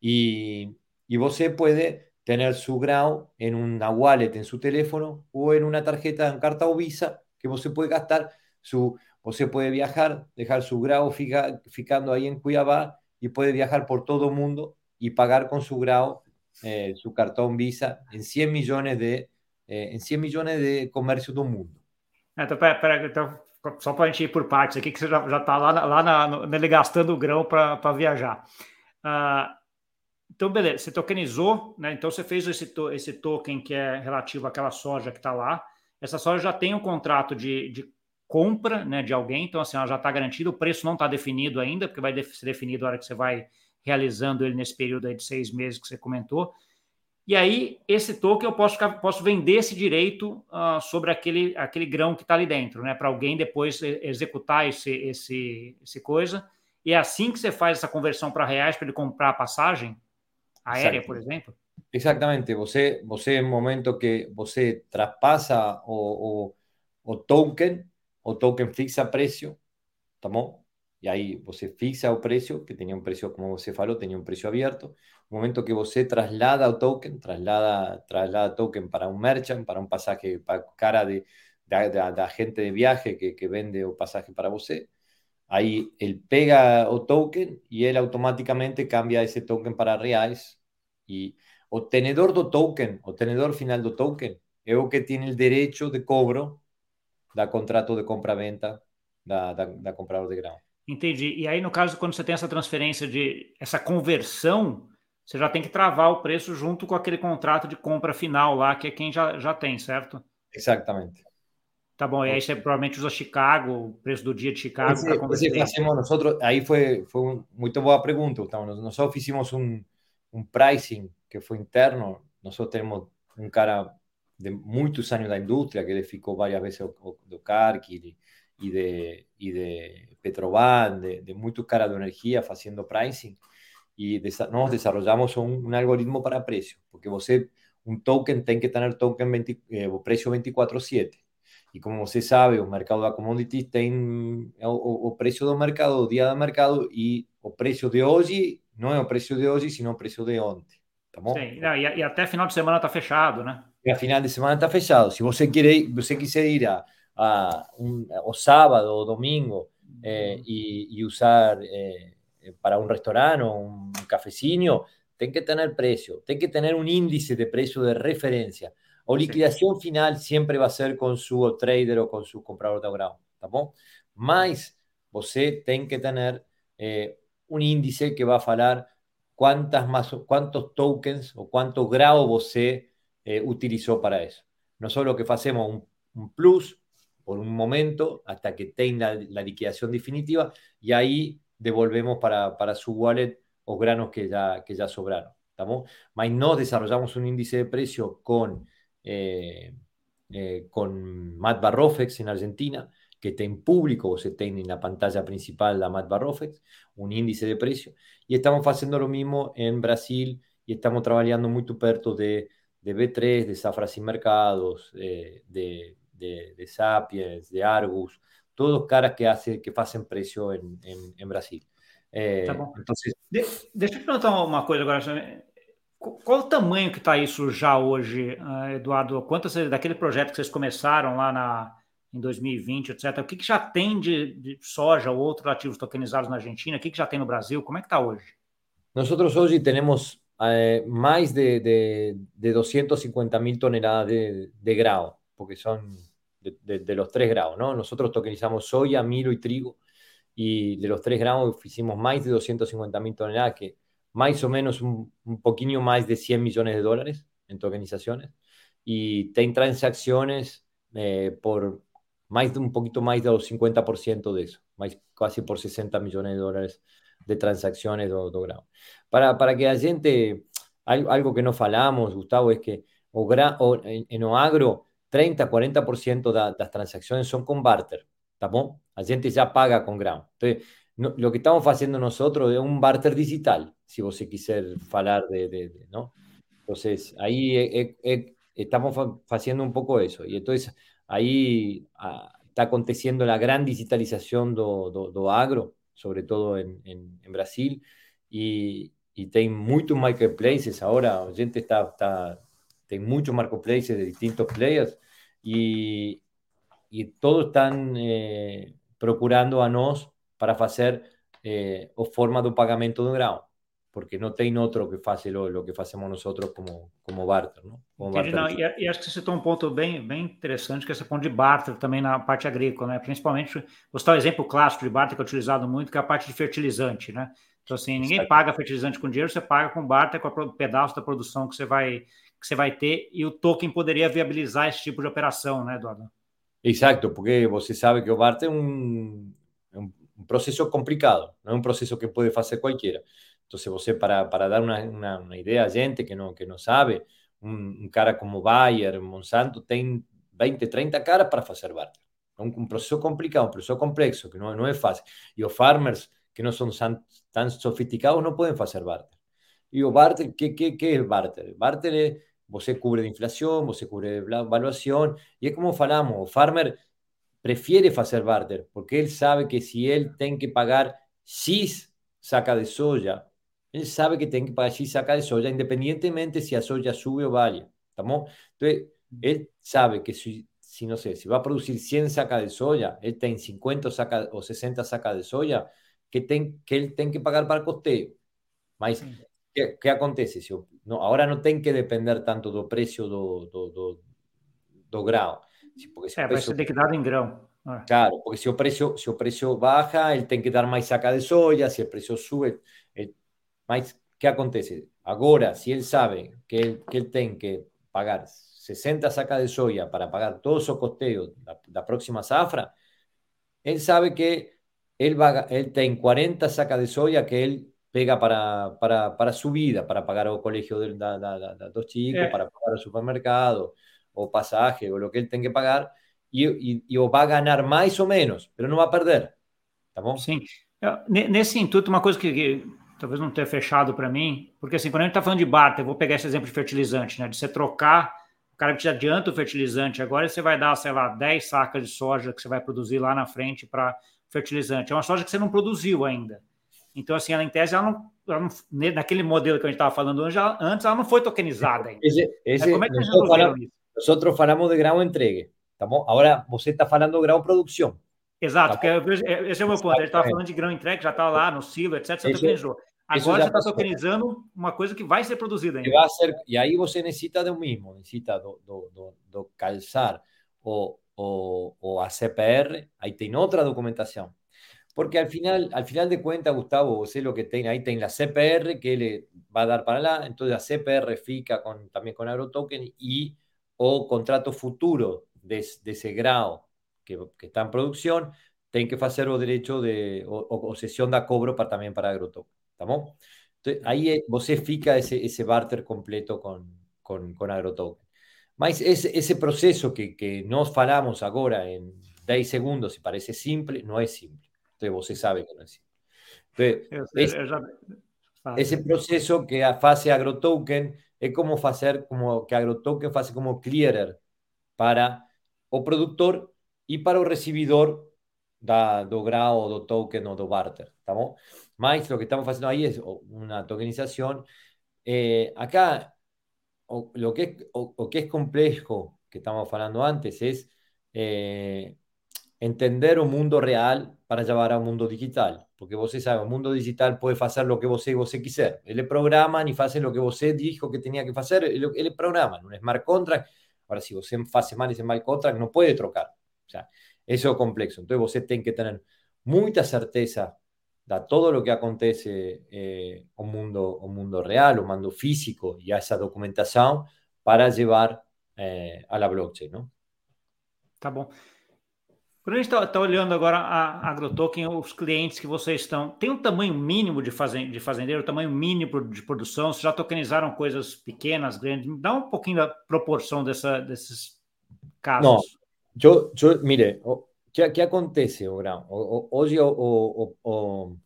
Y, y você puede tener su grano en una wallet en su teléfono o en una tarjeta en carta o Visa que você puede gastar su você puede viajar, dejar su grado fija, ficando ahí en Cuiabá y puede viajar por todo el mundo y pagar con su grado eh, su cartón Visa en 100 millones de eh, en 100 millones de comercio del mundo. Só para a gente ir por partes aqui, que você já está lá, lá na, nele gastando o grão para viajar. Uh, então, beleza, você tokenizou, né? Então você fez esse, to, esse token que é relativo àquela soja que está lá. Essa soja já tem um contrato de, de compra né, de alguém, então assim, ela já está garantida, o preço não está definido ainda, porque vai ser definido na hora que você vai realizando ele nesse período de seis meses que você comentou. E aí, esse token eu posso, posso vender esse direito uh, sobre aquele, aquele grão que está ali dentro, né? Para alguém depois executar esse, esse, esse coisa. E é assim que você faz essa conversão para reais para ele comprar a passagem aérea, por exemplo? Exatamente. Você, você, no momento que você traspassa o, o, o token, o token fixa preço, tá bom? Y ahí você fixa o precio, que tenía un precio, como você falou, tenía un precio abierto. Un momento que você traslada o token, traslada, traslada token para un merchant, para un pasaje para cara de, de, agente de viaje que, que, vende o pasaje para você, ahí él pega o token y él automáticamente cambia ese token para reais. Y o tenedor do token, o tenedor final do token, es o que tiene el derecho de cobro da contrato de compra-venta da, da, da comprador de grão. Entendi. E aí, no caso, quando você tem essa transferência de essa conversão, você já tem que travar o preço junto com aquele contrato de compra final lá, que é quem já, já tem, certo? Exatamente. Tá bom, e aí você provavelmente usa Chicago, o preço do dia de Chicago para converter. Hacemos nosotros, aí foi, foi uma muito boa pergunta, então, nós só fizemos um, um pricing que foi interno, nós só temos um cara de muitos anos da indústria, que ele ficou várias vezes do Cargill y de, y de Petroban, de, de muchos caras de energía haciendo pricing, y nos desarrollamos un, un, algoritmo para precio, porque você, un token tiene que tener token 20, eh, precio 24/7. Y como você sabe, o mercado de commodities tem o, o, precio del mercado, o día del mercado, y o precio de hoy no es o precio de hoy, sino o precio de ontem. Tá bom? Sim, e, até final de semana está fechado, né? E a final de semana está fechado. Se você, quer, você quiser ir a a un, o sábado o domingo eh, y, y, usar eh, para un restaurante o un cafecinio, ten que tener precio, ten que tener un índice de precio de referencia. O liquidación final siempre va a ser con su trader o con su comprador de grado, ¿tá bom? Mas você tem que tener eh, un índice que va a falar cuántas más, cuántos tokens o cuántos grados você eh, utilizó para eso. No solo que hacemos un, un plus, por un momento hasta que tenga la, liquidación definitiva y ahí devolvemos para, para su wallet los granos que ya, que ya sobraron. ¿estamos? Mas no desarrollamos un índice de precio con, eh, eh, con Matt Barrofex en Argentina, que está en público, o se tiene en la pantalla principal la Matt Barrofex, un índice de precio. Y estamos haciendo lo mismo en Brasil y estamos trabajando muy perto de, de B3, de Safras y Mercados, eh, de, de, de, Sapiens, de Argus, todos caras que, hace, que en, en, en Brasil. É, tá entonces... De, deixa eu te perguntar uma coisa agora. Qual o tamanho que está isso já hoje, eh, Eduardo? Quantas daquele projeto que vocês começaram lá na, em 2020, etc. O que, que já tem de, de, soja ou outros ativos tokenizados na Argentina? O que, que já tem no Brasil? Como é que está hoje? Nós hoje temos eh, mais de, de, de 250 mil toneladas de, de grão, porque são de, de, de, los tres grados, ¿no? Nosotros tokenizamos soya, milo y trigo, y de los tres grados hicimos más de 250 mil toneladas, que más o menos un, un poquito más de 100 millones de dólares en tokenizaciones, y ten transacciones eh, por más de un poquito más del 50% de eso, más, casi por 60 millones de dólares de transacciones do, do grado. Para, para que la gente, algo que no falamos, Gustavo, es que o, gra, o en, en o agro 30, 40% de las transacciones son con barter, ¿está bom? La gente ya paga con grão. Entonces, no, lo que estamos haciendo nosotros es un barter digital, si vos quiser hablar de, de, de, ¿no? Entonces, ahí eh, eh, estamos haciendo un poco eso. Y entonces, ahí ah, está aconteciendo la gran digitalización do, do, do agro, sobre todo en, en, en Brasil, y, y tem muchos marketplaces ahora, la gente está, está tem muchos marketplaces de distintos players y, y todos están eh, procurando a nos para hacer eh, o forma de pagamento de grau, porque não tem outro que faça o, que fazemos nosotros como, como barter. Não? Como barter não, e, e, acho que você citou um ponto bem, bem interessante, que é esse ponto de barter também na parte agrícola, né? principalmente, vou citar o um exemplo clássico de barter que é utilizado muito, que é a parte de fertilizante. Né? Então, assim, ninguém Exato. paga fertilizante com dinheiro, você paga com barter, com o pedaço da produção que você vai que você vai ter e o token poderia viabilizar esse tipo de operação, né, Eduardo? Exato, porque você sabe que o barter é um, é um processo complicado, não é um processo que pode fazer qualquer. Então, você, para, para dar uma, uma, uma ideia a gente que não, que não sabe, um, um cara como Bayer, Monsanto, tem 20, 30 caras para fazer barter. É um, um processo complicado, um processo complexo, que não, não é fácil. E os farmers, que não são tão sofisticados, não podem fazer barter. E o barter, que, que, que é barter? Barter é Você cubre de inflación, você cubre de evaluación, y es como falamos, o farmer prefiere hacer barter, porque él sabe que si él tiene que pagar X saca de soya, él sabe que tiene que pagar X saca de soya, independientemente si a soya sube o baja. ¿estamos? Entonces, él sabe que si, si, no sé, si va a producir 100 sacas de soya, él tiene 50 saca, o 60 sacas de soya, que, ten, que él tiene que pagar para el costeo. Mas, ¿qué, ¿qué, acontece? Si no, ahora no tiene que depender tanto do precio do, do, do, do. Porque se é, preço... vai ser liquidado em grão. Claro, porque se o preço, se o preço baja, ele tem que dar mais saca de soja, se o preço sube, ele... mas que acontece? Agora, se ele sabe que ele, que ele tem que pagar 60 sacas de soja para pagar todo o seu costeio da, da próxima safra, ele sabe que ele, vai, ele tem 40 sacas de soja que ele pega para, para, para su vida, para pagar o colegio de, dos chicos, eh. para pagar el supermercado, o pasaje, o lo que él tenga que pagar, e, e, e o vai ganhar mais ou menos, mas não vai perder. Tá bom? Sim. Nesse intuito, uma coisa que, que talvez não tenha fechado para mim, porque assim, quando a gente está falando de barter, eu vou pegar esse exemplo de fertilizante, né? De você trocar, o cara te adianta o fertilizante, agora você vai dar, sei lá, 10 sacas de soja que você vai produzir lá na frente para fertilizante. É uma soja que você não produziu ainda. Então, assim, ela em tese, ela não, ela não, naquele modelo que a gente estava falando antes, ela não foi tokenizada ainda. Esse, esse, como é que nosotros, falamos, nosotros falamos de grão entregue. Tá bom? Agora, você está falando grão produção. Exato, tá esse é o meu ponto. A gente estava falando de grão entregue, já está lá no silo, etc. Você tokenizou. Agora você está tokenizando uma coisa que vai ser produzida ainda. Vai ser, e aí você necessita do mesmo, necessita do, do, do, do calçar o, o, o a CPR, aí tem outra documentação porque al final, al final de cuentas, Gustavo, vos sé lo que tiene ahí, tiene la CPR que le va a dar para la, entonces la CPR fica con, también con AgroToken y o contrato futuro de, ese grado que, está en producción, tienen que hacer o derecho de, o, sesión de cobro para, también para AgroToken. ¿Estamos? Entonces, ahí vos fica ese, ese barter completo con, con, con AgroToken. Mas ese, ese proceso que, que nos falamos ahora en 10 segundos y parece simple, no es simple. Entonces você sabe que é assim. Entonces, eu, já, ese proceso que hace AgroToken es como hacer como que AgroToken hace como clearer para o productor y para el recibidor da, do grado, do token o do barter, ¿estamos? Más lo que estamos haciendo ahí es una tokenización. Eh, acá, lo que es, o, que es complejo, que estamos hablando antes, es eh, entender un mundo real para llevar a un mundo digital. Porque você sabe, el mundo digital puede hacer lo que você, você quiser. Ele programa y hace lo que você dijo que tenía que hacer, él programa. Un smart contract, ahora si você hace mal ese smart contract, no puede trocar. O sea, eso es complejo. Entonces você tem que tener mucha certeza de todo lo que acontece eh, un mundo, un mundo real, un mundo físico y a esa documentación para llevar eh, a la blockchain, ¿no? Tá bom. Quando a gente está tá olhando agora a AgroToken, os clientes que vocês estão, tem um tamanho mínimo de, fazen, de fazendeiro, um tamanho mínimo de produção? Vocês já tokenizaram coisas pequenas, grandes? Dá um pouquinho da proporção dessa, desses casos. Não, eu, eu mire, o que, que acontece, Grão? Hoje o, o, o,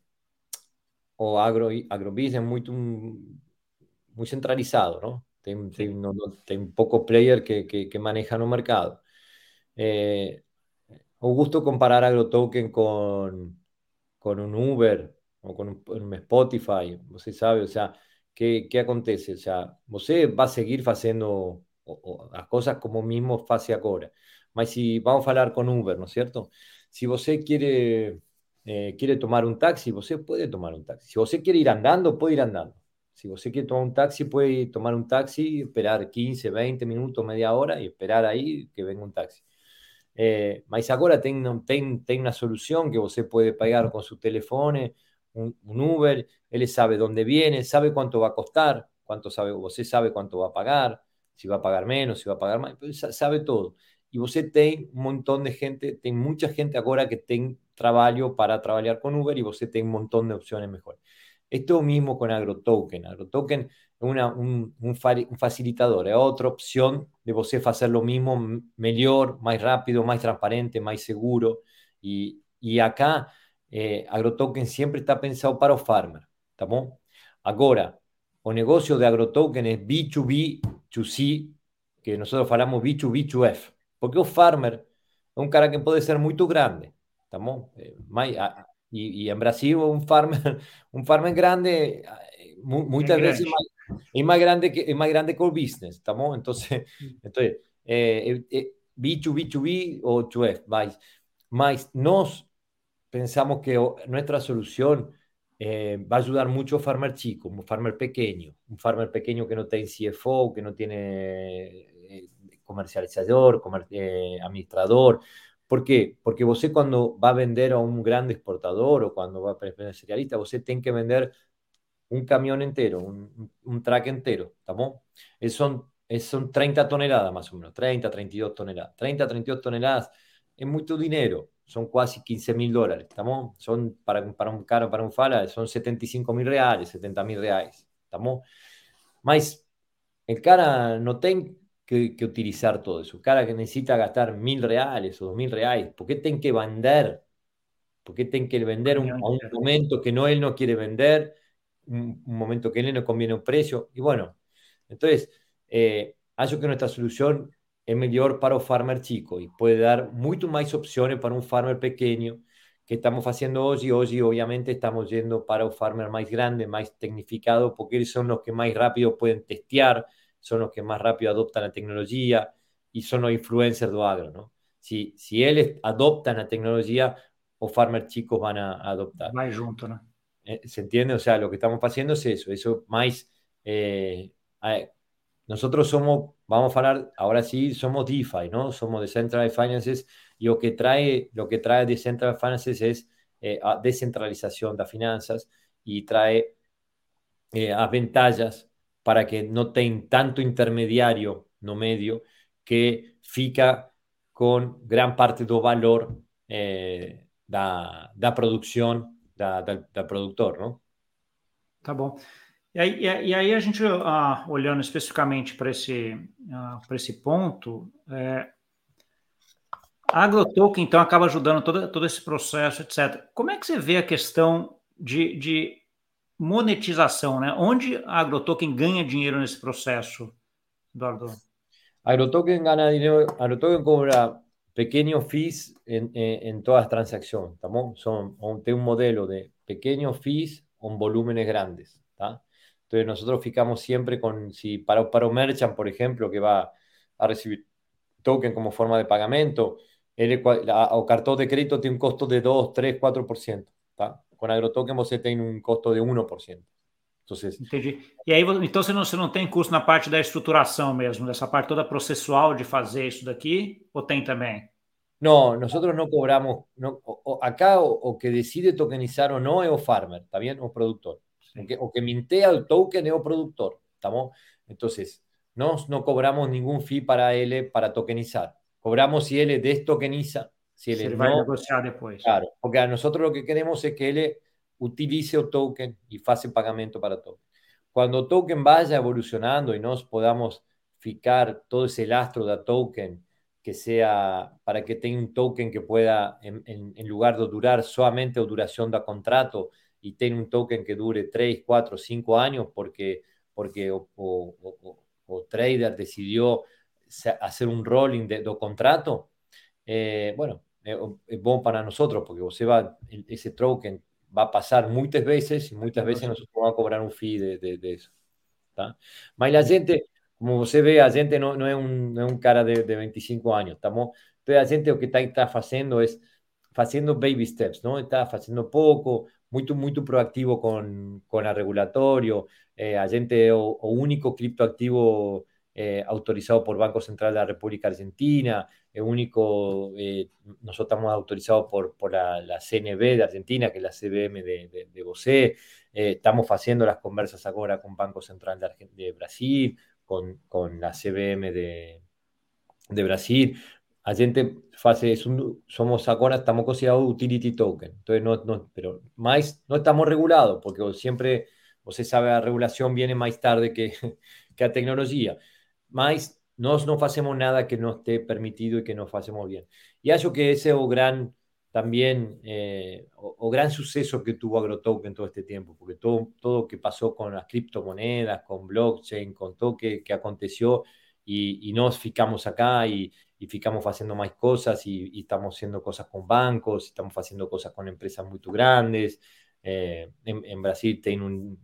o agro, agrobusiness é muito, muito centralizado, não? Tem, tem, não, tem pouco player que, que, que maneja no mercado. Eh, un gusto comparar AgroToken con, con un Uber o con un, Spotify, usted sabe, o sea, ¿qué, qué acontece? O sea, usted va a seguir haciendo las cosas como mismo hace ahora. Mas si vamos a hablar con Uber, ¿no es cierto? Si usted quiere, eh, quiere tomar un taxi, usted puede tomar un taxi. Si usted quiere ir andando, puede ir andando. Si usted quiere tomar un taxi, puede tomar un taxi, esperar 15, 20 minutos, media hora y esperar ahí que venga un taxi. Eh, agora tem, tem, tem uma solução que você pode pagar com seu telefone, um Uber, ele sabe onde vem, sabe quanto vai custar, quanto sabe, você sabe quanto vai pagar, se vai pagar menos, se vai pagar mais, sabe tudo. E você tem um montão de gente, tem muita gente agora que tem trabalho para trabalhar com Uber e você tem um montão de opções melhores. Esto mismo con AgroToken. AgroToken es un, un, facilitador, es otra opción de você hacer lo mismo mejor, más rápido, más transparente, más seguro. Y, y acá eh, AgroToken siempre está pensado para los farmers. ¿estamos? Ahora, el negocio de AgroToken es B2B2C, que nosotros falamos B2B2F. Porque el farmer es un cara que puede ser muy grande. ¿estamos? Eh, y, en Brasil un farmer, un farmer grande eh, muchas veces es más, grande que es más grande que el business, ¿estamos? Entonces, entonces eh, eh, B2B, 2 b o 2F, más, más nos pensamos que nuestra solución va a ayudar mucho a farmer chico, un farmer pequeño, un farmer pequeño que no tiene CFO, que no tiene comercializador, administrador, ¿Por qué? Porque você cuando va a vender a un grande exportador o cuando va a vender cerealista, você tiene que vender un camión entero, un, un track son, son 30 toneladas más o menos, 30, 32 toneladas. 30, 32 toneladas es mucho dinero, son casi 15 mil dólares, ¿estamos? Son para, para un caro, para un fala, son 75 mil reales, 70 mil reales, ¿estamos? Mas cara no tiene que, utilizar todo eso. Cara que necesita gastar mil reales o dos mil reales, ¿por qué tienen que vender? ¿Por qué tienen que vender un, a un momento que no él no quiere vender, un, momento que él no conviene un precio? Y bueno, entonces, eh, que nuestra solución es mejor para un farmer chico y puede dar mucho más opciones para un farmer pequeño que estamos haciendo hoy. Hoy, obviamente, estamos yendo para un farmer más grande, más tecnificado, porque ellos son los que más rápido pueden testear, son los que más rápido adoptan la tecnología y son los influencers do agro, ¿no? Si, si ellos adoptan la tecnología, o farmers chicos van a adoptar. Más junto, ¿no? Eh, ¿Se entiende? O sea, lo que estamos haciendo es eso, eso más... Eh, nosotros somos, vamos a hablar, ahora sí, somos DeFi, ¿no? Somos Decentralized Finances y lo que trae, lo que trae Decentralized Finances es eh, descentralización de finanzas y trae eh, ventajas para que no tenga tanto intermediario no medio que fica con gran parte del valor eh, da, da produção da, da, da, produtor, não? Tá bom. E aí, e aí a gente, uh, olhando especificamente para esse, uh, esse ponto, é, a AgroToken, então, acaba ajudando todo, todo esse processo, etc. Como é que você vê a questão de, de monetização, né? Onde a AgroToken ganha dinheiro nesse processo, Eduardo? AgroToken gana dinero, AgroToken cobra pequeños fees en, en, todas las transacciones, ¿estamos? Son, tiene un modelo de pequeños fees con volúmenes grandes, ¿está? Entonces nosotros fijamos siempre con, si para, para un merchant, por ejemplo, que va a recibir token como forma de pagamento, el, o cartón de crédito tiene un costo de 2, 3, 4%, ¿está? Con AgroToken você tem um custo de 1%. Entonces, Entendi. E aí, então, você não, você não tem custo na parte da estruturação mesmo, dessa parte toda processual de fazer isso daqui, ou tem também? Não, nós não cobramos. No, acá o, o, que decide tokenizar ou não é o farmer, tá bem? O produtor. O que, o que mintea o token é o produtor, tá bom? Então, nós não cobramos nenhum fee para ele para tokenizar. Cobramos se ele destokeniza Si él va a negociar después. Claro, porque a nosotros lo que queremos es que él utilice el token y hace pagamento para token. Cuando token vaya evolucionando y nos podamos fijar todo ese lastro de token que sea para que tenga un token que pueda, en, en, lugar de durar solamente o duración de contrato, y tenga un token que dure 3, 4, 5 años porque, porque o, o, o, trader decidió hacer un rolling de, de contrato, eh, bueno, es bueno para nosotros, porque você va, ese token va a pasar muchas veces y muchas veces nosotros vamos a cobrar un fee de, de, de eso. ¿tá? Mas la gente, como você ve, a gente no, no, es, un, no es un cara de, de 25 años. Estamos, entonces, la gente lo que está, está haciendo es haciendo baby steps, ¿no? Está haciendo poco, muy, muy proactivo con, con el regulatorio. Eh, a gente, o, o único criptoactivo eh, autorizado por Banco Central de la República Argentina, el único, eh, nosotros estamos autorizados por, por la, la, CNB de Argentina, que es la CBM de, de, de eh, estamos haciendo las conversas ahora con Banco Central de, de Brasil, con, con, la CBM de, de Brasil. A gente fase, somos ahora, estamos considerados utility token, entonces no, no, pero más no estamos regulados, porque siempre, usted sabe, la regulación viene más tarde que, que la tecnología. Mas nós não fazemos nada que não esté permitido e que não fazemos bien. Y acho que ese es gran, también, eh, o, gran suceso que tuvo AgroToken todo este tiempo, porque todo, todo que pasó con las criptomonedas, con blockchain, con todo que, que aconteció, y, y, nos ficamos acá y, y ficamos haciendo más cosas y, y, estamos haciendo cosas con bancos, estamos haciendo cosas con empresas muy grandes. Eh, en, Brasil tiene un,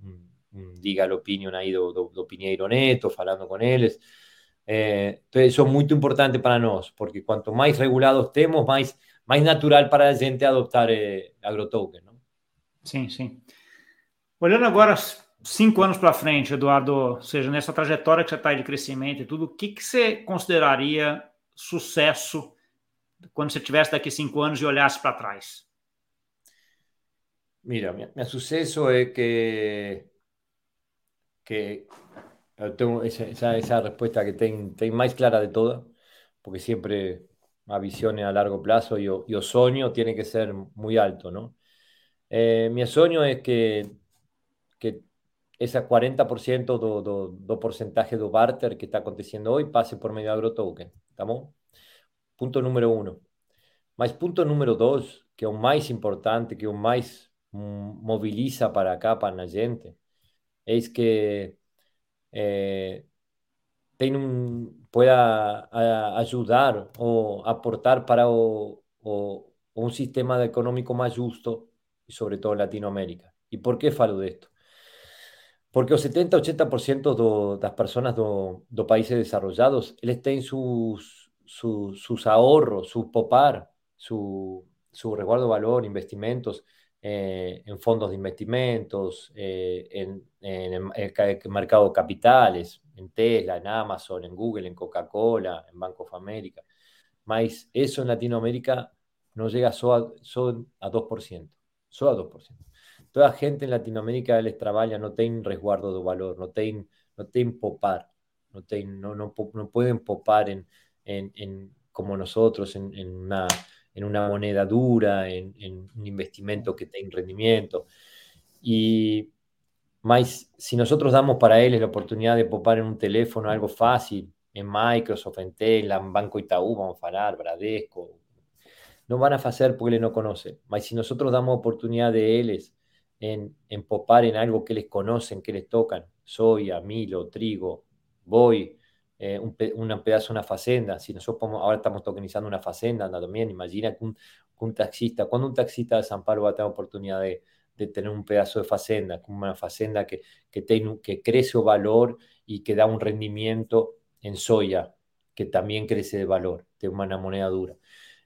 un diga l'opinion aí do, do, do Neto, falando con eles. Eh, entonces, eso es muy importante para nosotros, porque cuanto más regulados estemos, más, más natural para a gente adoptar eh, agrotoken. Não? Sim, sim. Olhando agora cinco anos para frente, Eduardo, ou seja, nessa trajetória que você está aí de crescimento e tudo, o que, que você consideraria sucesso quando você tivesse daqui cinco anos e olhasse para trás? Mira, mi, mi suceso es que que tengo esa, esa, respuesta que tengo más clara de todas, porque siempre a visiones a largo plazo y o, sueño tiene que ser muy alto, ¿no? Eh, mi sueño es que, que ese 40% do, do, do, porcentaje de barter que está aconteciendo hoy pase por medio de AgroToken, ¿estamos? Punto número uno. Más punto número dos, que es un más importante, que es un más moviliza para acá, para la gente, es que eh, pueda ayudar o aportar para o, o, un sistema económico más justo, y sobre todo en Latinoamérica. ¿Y por qué falo de esto? Porque el 70-80% de las personas de los países desarrollados, él está en sus, sus, sus ahorros, su popar, su, su resguardo de valor, investimentos, eh, en fondos de investimentos, eh, en, en, el mercado de capitales, en Tesla, en Amazon, en Google, en Coca-Cola, en Bank of America. Más eso en Latinoamérica no llega solo a, a 2%, solo a 2%. Toda gente en Latinoamérica les trabaja, no tienen resguardo de valor, no tienen, no tienen popar, no, tienen, no, no, no pueden popar en, en, en como nosotros en, en una en una moneda dura, en, un investimento que tenga rendimiento. Y más, si nosotros damos para ellos la oportunidad de popar en un teléfono algo fácil, en Microsoft, en Tesla, en Banco Itaú, vamos a hablar, Bradesco, no van a hacer porque no conocen. Mas si nosotros damos oportunidad de ellos en, en popar en algo que les conocen, que les tocan, soya, milo, trigo, boy, eh, un, pedazo de una facenda, si nosotros ahora estamos tokenizando una facenda también, imagina que un, taxista, cuando un taxista de San Pablo va a tener oportunidad de, tener un pedazo de facenda, una facenda que, que, que crece valor y que da un rendimiento en soya, que también crece de valor, de una moneda dura.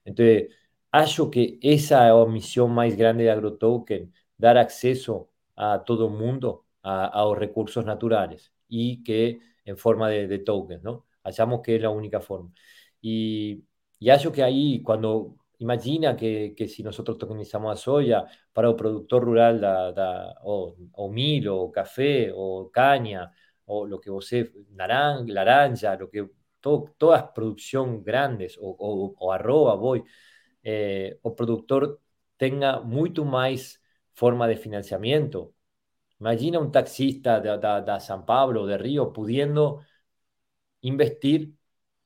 Entonces, hallo que esa misión más grande de AgroToken, dar acceso a todo el mundo a, los recursos naturales y que en forma de, tokens, ¿no? Hallamos que es la única forma. Y, y hallo que ahí, cuando imagina que, que, si nosotros tokenizamos a soya para el productor rural da, o, o milo, o café, o caña, o lo que vos naranja, laranja, lo que todo, todas producción grandes, o, o, o arroba, voy, eh, o productor tenga mucho más forma de financiamiento. Imagina un taxista de, de, San Pablo, de Río, pudiendo investir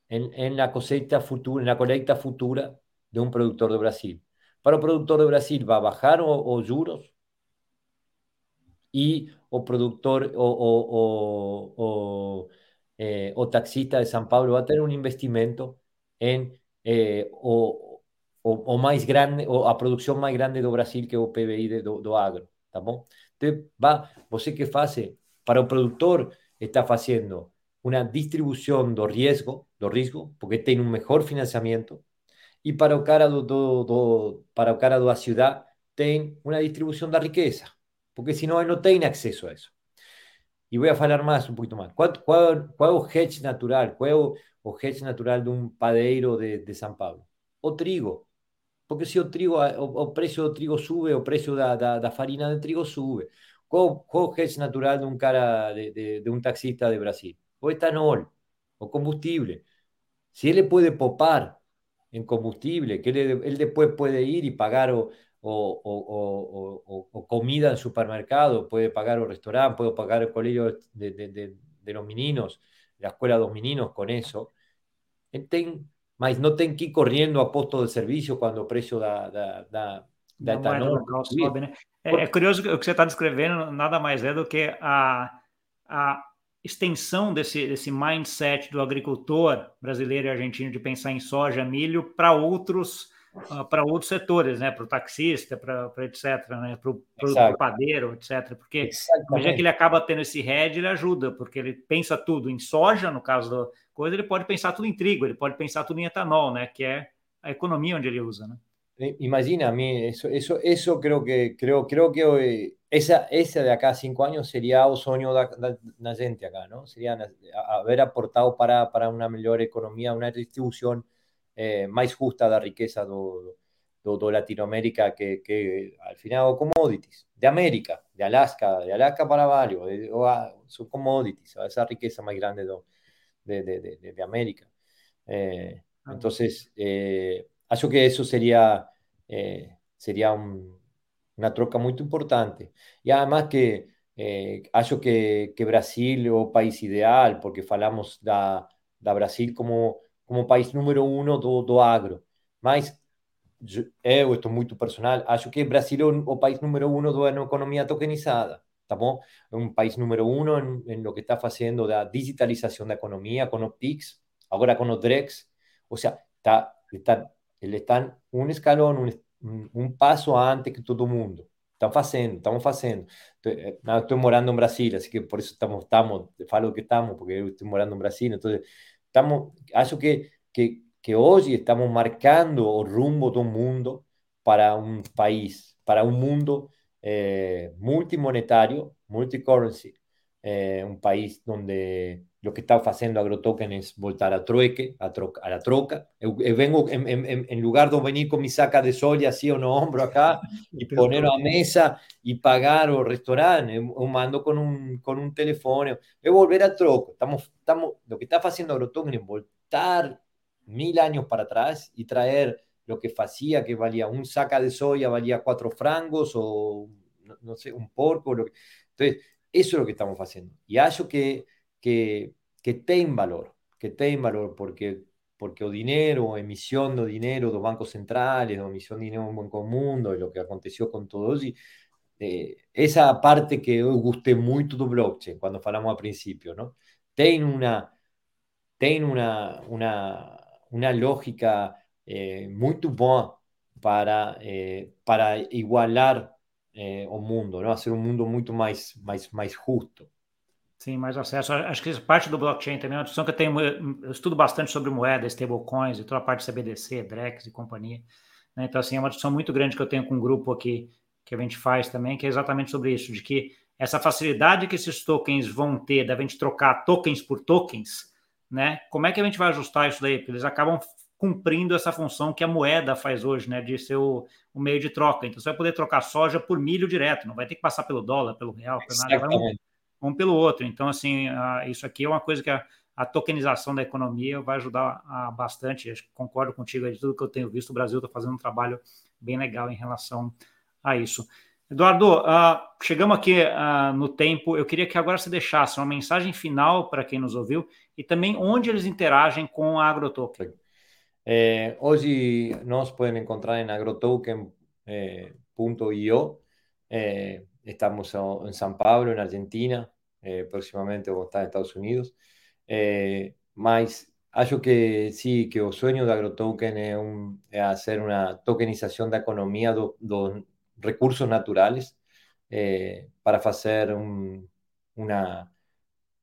en, en, la cosecha futura, en la colecta futura de un productor de Brasil. Para el productor de Brasil va a bajar o, juros y o productor o, o, eh, o, taxista de San Pablo va a tener un investimento en eh, o, o, más grande, o a producción más grande de Brasil que o PBI de, do, agro, tá bom? Va, você que hace para el productor, está haciendo una distribución do riesgo, do risco, porque tiene un mejor financiamiento, y para o cara do, do, do para o cara da ciudad, tiene una distribución de riqueza, porque si no, él no tiene acceso a. Y voy a hablar más, un poquito más. ¿Cuál, cuál, cuál es el hedge natural? ¿Cuál es el hedge natural de un padeiro de, de San Pablo? O trigo. Porque si o trigo, o, precio do trigo sube, o precio da, da, da farina de trigo sube. Qual, qual natural de un cara de, de, de, taxista de Brasil? O etanol, o combustible. Si él le puede popar en combustible, que él, él después puede ir y pagar o, o, o, o, comida en supermercado, puede pagar o restaurante, puede pagar el colegio de, de, de los meninos, la escuela de los meninos con eso. Ten, mas não tem que ir correndo a posto de serviço quando o preço da, da, da, da etanol sobe, né? É, é, curioso que o que você está descrevendo nada mais é do que a, a extensão desse, desse mindset do agricultor brasileiro e argentino de pensar em soja, milho para outros uh, para outros setores, né? Para o taxista, para etc, né? Para o padeiro, etc. Porque imagina que ele acaba tendo esse head, ele ajuda, porque ele pensa tudo em soja, no caso do, coisa, ele pode pensar tudo em trigo, ele pode pensar tudo em etanol, né? Que é a economia onde ele usa, né? Imagina, a mí eso, creo que creo, creo que esa, esa de acá a cinco años sería o sueño gente acá, ¿no? Sería haber aportado para, para una mejor economía, una distribución eh, más justa de la riqueza de, Latinoamérica que, que, al final commodities, de América, de Alaska, de Alaska para varios, son commodities, esa riqueza más grande de, de, de, de América. Eh, entonces, eh, que eso sería, eh, sería una troca muy importante. Y además que eh, que, que Brasil o país ideal, porque falamos da, da Brasil como, como país número uno do, do agro. Mas eu, esto es muy personal, acho que Brasil es o país número uno de una economía tokenizada. Estamos un país número uno en, en, lo que está haciendo la digitalización de la economía con los PICs, ahora con los DREX. O sea, está, está, están un escalón, un, un paso antes que todo el mundo. Están haciendo, estamos haciendo. Estoy, eh, estoy morando en Brasil, así que por eso estamos, estamos, falo que estamos, porque estoy morando en Brasil. Entonces, estamos, acho que, que, que hoy estamos marcando el rumbo de un mundo para un país, para un mundo eh, multimonetario, multicurrency, eh, un país donde lo que está haciendo AgroToken es voltar a trueque, a, a la troca. vengo en, en, en, lugar de venir con mi saca de soya así o no hombro acá y ponerlo a mesa y pagar o restaurante, o mando con un, con un teléfono, es volver a troca. Estamos, estamos, lo que está haciendo AgroToken es voltar mil años para atrás y traer lo que hacía que valía un saca de soya, valía cuatro frangos o, no, sé, un porco. Lo que... Entonces, eso es lo que estamos haciendo. Y hallo que, que, que ten valor, que ten valor, porque porque o dinero, emisión de dinero los bancos centrales, o emisión de dinero en mundo, y lo que aconteció con todo y eh, esa parte que eu gostei muito do blockchain, quando falamos a princípio, não? tem uma, tem uma, uma, uma lógica eh, muito boa para, eh, para igualar eh, o mundo, não? ser um mundo muito mais, mais, mais justo. Sim, mais acesso. Acho que parte do blockchain também é uma discussão que eu tenho. Eu estudo bastante sobre moeda, stablecoins e toda a parte de CBDC, DREX e companhia. Né? Então, assim, é uma discussão muito grande que eu tenho com um grupo aqui que a gente faz também, que é exatamente sobre isso, de que essa facilidade que esses tokens vão ter da gente trocar tokens por tokens, né? Como é que a gente vai ajustar isso daí? Porque eles acabam cumprindo essa função que a moeda faz hoje, né? De ser o, o, meio de troca. Então você vai poder trocar soja por milho direto, não vai ter que passar pelo dólar, pelo real, pelo nada, vai um, um, pelo outro. Então, assim, uh, isso aqui é uma coisa que a, a tokenização da economia vai ajudar a, bastante. Eu concordo contigo de tudo que eu tenho visto. O Brasil está fazendo um trabalho bem legal em relação a isso. Eduardo, uh, chegamos aqui uh, no tempo. Eu queria que agora você deixasse uma mensagem final para quem nos ouviu e também onde eles interagem com a AgroToken. Eh, hoje nos podem encontrar em agrotoken.io. Eh, estamos em São Paulo, na Argentina. Eh, próximamente vamos estar en Estados Unidos. Eh, mas acho que sí, que o sueño de AgroToken es, un, es hacer una tokenización da economía dos do recursos naturales eh, para fazer um, un,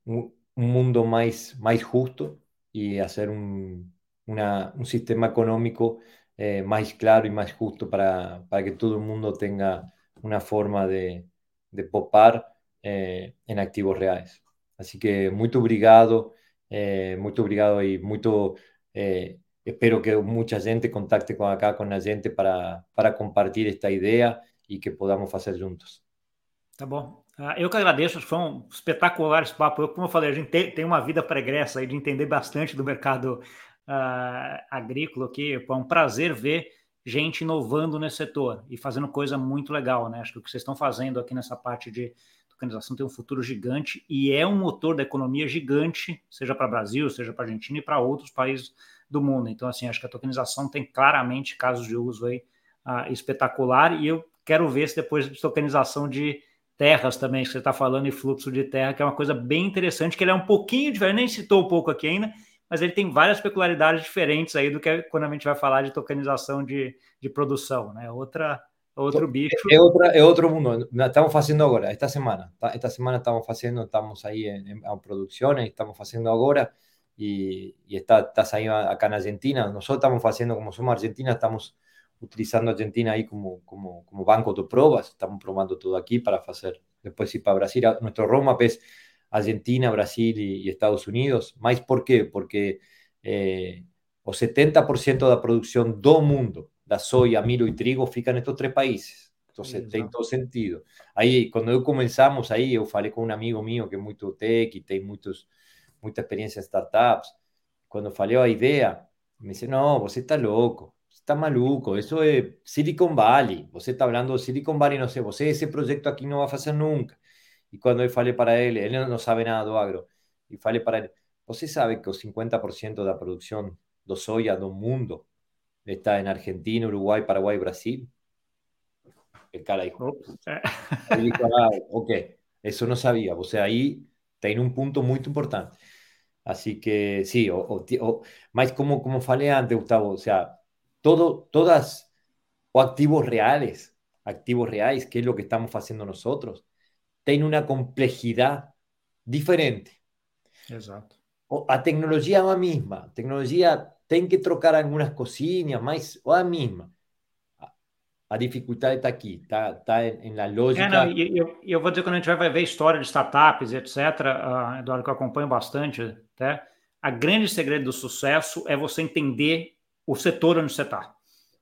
un, mundo mais, mais justo e hacer un, una, un sistema económico eh, más claro y más justo para, para, que todo el mundo tenga una forma de, de popar eh, en activos reales. Así que muito obrigado, eh, muito obrigado e muito eh, espero que mucha gente contacte con acá con la gente para, para compartir esta ideia e que podamos fazer juntos. Tá bom. Uh, eu que agradeço, foi um espetacular esse papo. Eu, como eu falei, a gente tem, tem uma vida pregressa aí de entender bastante do mercado uh, agrícola aqui. É um prazer ver gente inovando nesse setor e fazendo coisa muito legal, né? Acho que o que vocês estão fazendo aqui nessa parte de tokenização tem um futuro gigante e é um motor da economia gigante, seja para Brasil, seja para Argentina e para outros países do mundo. Então, assim, acho que a tokenização tem claramente casos de uso aí uh, espetacular e eu quero ver se depois de tokenização de terras também, que você está falando, e fluxo de terra, que é uma coisa bem interessante, que ele é um pouquinho diferente, nem citou um pouco aqui ainda, mas ele tem várias peculiaridades diferentes aí do que quando a gente vai falar de tokenização de, de produção, né? Outra, outro bicho. É, outra, é outro mundo. Estamos fazendo agora, esta semana. Esta semana estamos fazendo, estamos aí em, em produções, estamos fazendo agora e, e está, está saindo acá na Argentina. Nós estamos fazendo, como somos Argentina, estamos utilizando Argentina ahí como, como, como banco de pruebas. Estamos probando todo aquí para hacer después ir para Brasil. Nuestro roadmap es Argentina, Brasil y, Estados Unidos. ¿Más por qué? Porque eh, o 70% de la producción do mundo, da soya, milho y trigo, fica en estos tres países. Entonces, tiene todo sentido. Ahí, cuando comenzamos, ahí yo falei con un amigo mío que es muy tech y tiene muchos, mucha experiencia en startups. Cuando falei a idea, me dice, no, vos estás loco está maluco, eso es Silicon Valley. Você está hablando de Silicon Valley, no sé, você ese proyecto aquí no va a hacer nunca. Y cuando yo falei para él, él no sabe nada do agro, y falei para él, você sabe que el 50% de la producción de soya do mundo está en Argentina, Uruguay, Paraguay, Brasil? El cara dijo, dijo ah, ok, eso no sabía. O sea, ahí tiene un punto muy importante. Así que sí, o, o, más como, como falei antes, Gustavo, o sea, todo, todas, o activos reales, activos reales, que es lo que estamos haciendo nosotros, tienen una complejidad diferente. Exacto. O a tecnología es la misma, tecnología tem que trocar algunas cosillas, mas o a misma. A dificuldade está aqui, está tá em la lógica. É, não, eu, eu, vou dizer, quando a gente vai ver história de startups, etc., uh, Eduardo, que eu acompanho bastante, até, a grande segredo do sucesso é você entender o setor onde você está.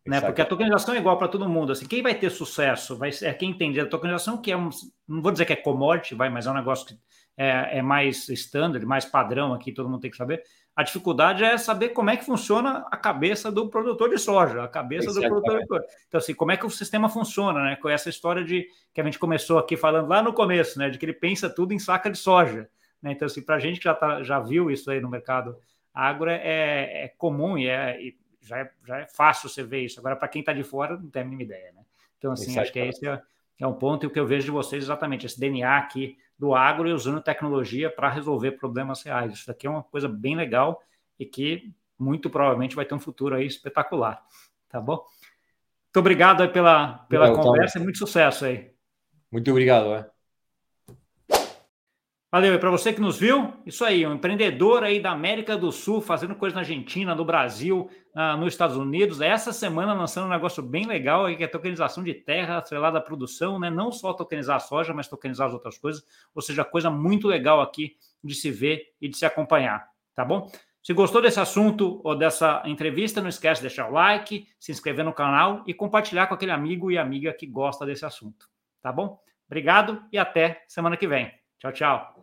Né? Porque a tokenização é igual para todo mundo. Assim, quem vai ter sucesso vai ser é quem entende a tokenização, que é um. Não vou dizer que é commodity, vai, mas é um negócio que é, é mais standard, mais padrão aqui, todo mundo tem que saber. A dificuldade é saber como é que funciona a cabeça do produtor de soja, a cabeça do produtor. Então, assim, como é que o sistema funciona, né? Com essa história de que a gente começou aqui falando lá no começo, né? De que ele pensa tudo em saca de soja. Né? Então, assim, para a gente que já, tá, já viu isso aí no mercado agro, é, é comum e é. E já é, já é fácil você ver isso. Agora, para quem está de fora, não tem a mínima ideia, né? Então, assim, acho que esse é, é um ponto e o que eu vejo de vocês exatamente, esse DNA aqui do agro e usando tecnologia para resolver problemas reais. Isso daqui é uma coisa bem legal e que muito provavelmente vai ter um futuro aí espetacular, tá bom? Muito obrigado pela, pela conversa e muito sucesso aí. Muito obrigado. É. Valeu, e para você que nos viu, isso aí, um empreendedor aí da América do Sul, fazendo coisa na Argentina, no Brasil, uh, nos Estados Unidos, essa semana lançando um negócio bem legal aí, que é tokenização de terra atrelada à produção, né? Não só tokenizar a soja, mas tokenizar as outras coisas, ou seja, coisa muito legal aqui de se ver e de se acompanhar, tá bom? Se gostou desse assunto ou dessa entrevista, não esquece de deixar o like, se inscrever no canal e compartilhar com aquele amigo e amiga que gosta desse assunto, tá bom? Obrigado e até semana que vem. Tchau, tchau.